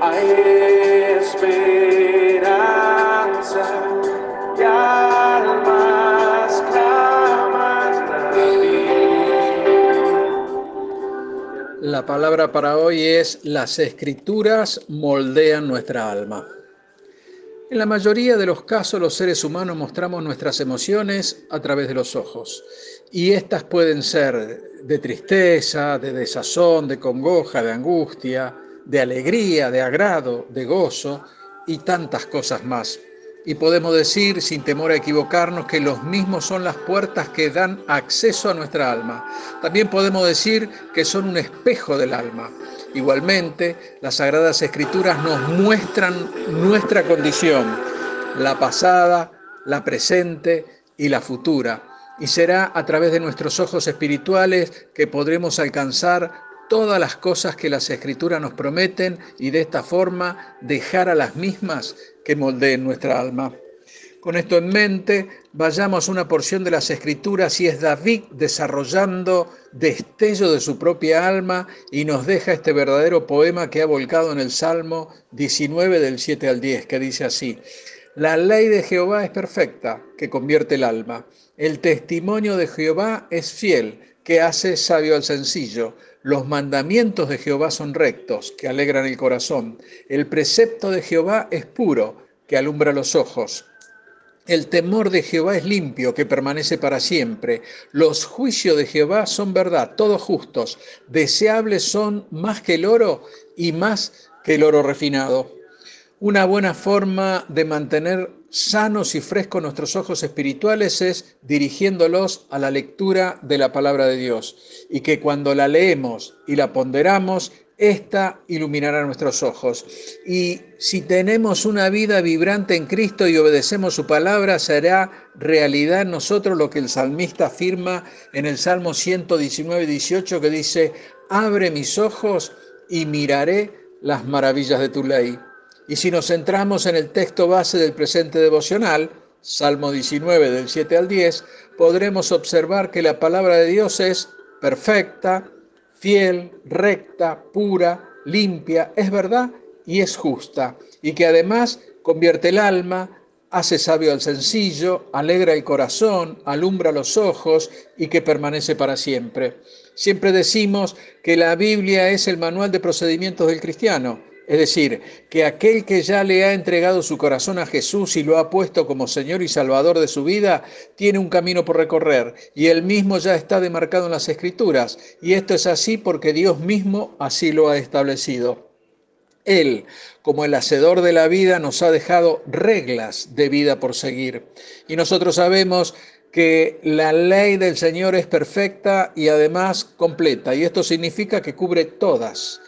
a esperanza almas. La palabra para hoy es las escrituras moldean nuestra alma. En la mayoría de los casos los seres humanos mostramos nuestras emociones a través de los ojos y estas pueden ser de tristeza, de desazón, de congoja, de angustia, de alegría, de agrado, de gozo y tantas cosas más. Y podemos decir, sin temor a equivocarnos, que los mismos son las puertas que dan acceso a nuestra alma. También podemos decir que son un espejo del alma. Igualmente, las Sagradas Escrituras nos muestran nuestra condición, la pasada, la presente y la futura. Y será a través de nuestros ojos espirituales que podremos alcanzar todas las cosas que las Escrituras nos prometen y de esta forma dejar a las mismas que moldeen nuestra alma. Con esto en mente, vayamos una porción de las Escrituras y es David desarrollando destello de su propia alma y nos deja este verdadero poema que ha volcado en el Salmo 19 del 7 al 10, que dice así, La ley de Jehová es perfecta, que convierte el alma. El testimonio de Jehová es fiel, que hace sabio al sencillo. Los mandamientos de Jehová son rectos, que alegran el corazón. El precepto de Jehová es puro, que alumbra los ojos. El temor de Jehová es limpio, que permanece para siempre. Los juicios de Jehová son verdad, todos justos. Deseables son más que el oro y más que el oro refinado. Una buena forma de mantener sanos y frescos nuestros ojos espirituales es dirigiéndolos a la lectura de la palabra de Dios y que cuando la leemos y la ponderamos esta iluminará nuestros ojos. Y si tenemos una vida vibrante en Cristo y obedecemos su palabra, será realidad en nosotros lo que el salmista afirma en el Salmo 119, 18, que dice, abre mis ojos y miraré las maravillas de tu ley. Y si nos centramos en el texto base del presente devocional, Salmo 19 del 7 al 10, podremos observar que la palabra de Dios es perfecta, fiel, recta, pura, limpia, es verdad y es justa, y que además convierte el alma, hace sabio al sencillo, alegra el corazón, alumbra los ojos y que permanece para siempre. Siempre decimos que la Biblia es el manual de procedimientos del cristiano, es decir, que aquel que ya le ha entregado su corazón a Jesús y lo ha puesto como Señor y Salvador de su vida, tiene un camino por recorrer y él mismo ya está demarcado en las Escrituras. Y esto es así porque Dios mismo así lo ha establecido. Él, como el hacedor de la vida, nos ha dejado reglas de vida por seguir. Y nosotros sabemos que la ley del Señor es perfecta y además completa. Y esto significa que cubre todas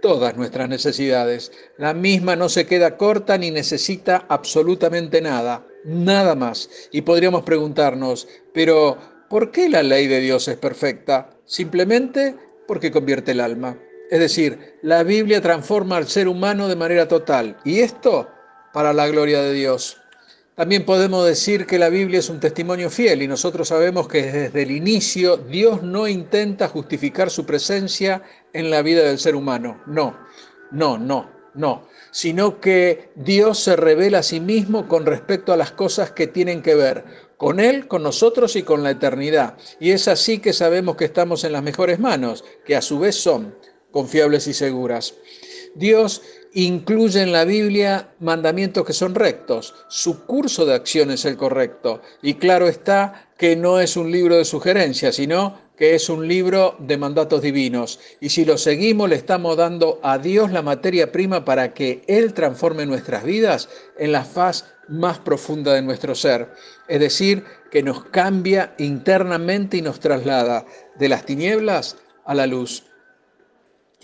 todas nuestras necesidades. La misma no se queda corta ni necesita absolutamente nada, nada más. Y podríamos preguntarnos, pero ¿por qué la ley de Dios es perfecta? Simplemente porque convierte el alma. Es decir, la Biblia transforma al ser humano de manera total. Y esto para la gloria de Dios. También podemos decir que la Biblia es un testimonio fiel y nosotros sabemos que desde el inicio Dios no intenta justificar su presencia en la vida del ser humano. No, no, no, no. Sino que Dios se revela a sí mismo con respecto a las cosas que tienen que ver con Él, con nosotros y con la eternidad. Y es así que sabemos que estamos en las mejores manos, que a su vez son confiables y seguras. Dios incluye en la Biblia mandamientos que son rectos, su curso de acción es el correcto. Y claro está que no es un libro de sugerencias, sino que es un libro de mandatos divinos. Y si lo seguimos, le estamos dando a Dios la materia prima para que Él transforme nuestras vidas en la faz más profunda de nuestro ser. Es decir, que nos cambia internamente y nos traslada de las tinieblas a la luz.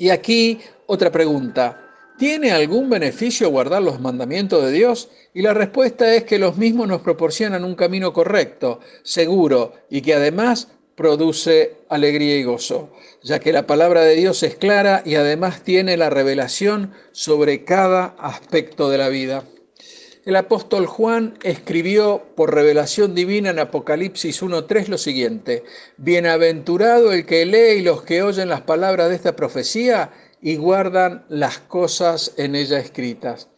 Y aquí otra pregunta. ¿Tiene algún beneficio guardar los mandamientos de Dios? Y la respuesta es que los mismos nos proporcionan un camino correcto, seguro y que además produce alegría y gozo, ya que la palabra de Dios es clara y además tiene la revelación sobre cada aspecto de la vida. El apóstol Juan escribió por revelación divina en Apocalipsis 1.3 lo siguiente, Bienaventurado el que lee y los que oyen las palabras de esta profecía y guardan las cosas en ella escritas.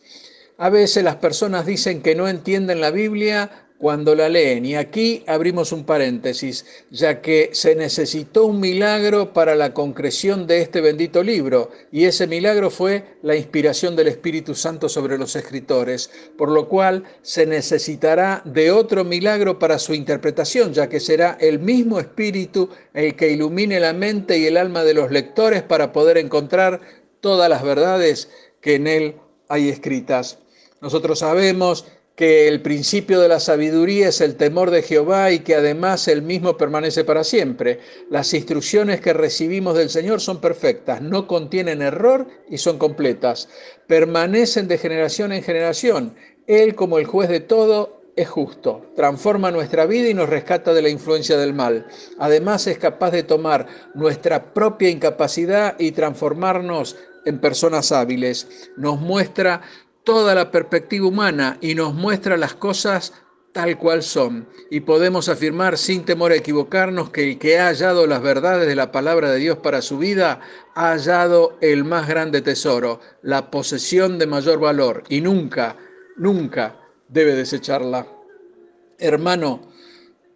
A veces las personas dicen que no entienden la Biblia cuando la leen. Y aquí abrimos un paréntesis, ya que se necesitó un milagro para la concreción de este bendito libro, y ese milagro fue la inspiración del Espíritu Santo sobre los escritores, por lo cual se necesitará de otro milagro para su interpretación, ya que será el mismo Espíritu el que ilumine la mente y el alma de los lectores para poder encontrar todas las verdades que en él hay escritas. Nosotros sabemos que el principio de la sabiduría es el temor de Jehová y que además el mismo permanece para siempre. Las instrucciones que recibimos del Señor son perfectas, no contienen error y son completas. Permanecen de generación en generación. Él, como el juez de todo, es justo, transforma nuestra vida y nos rescata de la influencia del mal. Además es capaz de tomar nuestra propia incapacidad y transformarnos en personas hábiles. Nos muestra toda la perspectiva humana y nos muestra las cosas tal cual son. Y podemos afirmar sin temor a equivocarnos que el que ha hallado las verdades de la palabra de Dios para su vida ha hallado el más grande tesoro, la posesión de mayor valor y nunca, nunca debe desecharla. Hermano,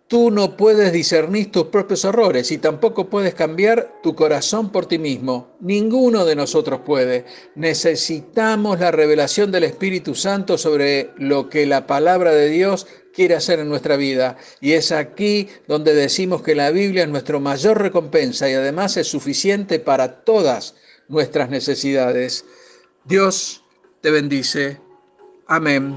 Tú no puedes discernir tus propios errores y tampoco puedes cambiar tu corazón por ti mismo. Ninguno de nosotros puede. Necesitamos la revelación del Espíritu Santo sobre lo que la palabra de Dios quiere hacer en nuestra vida. Y es aquí donde decimos que la Biblia es nuestra mayor recompensa y además es suficiente para todas nuestras necesidades. Dios te bendice. Amén.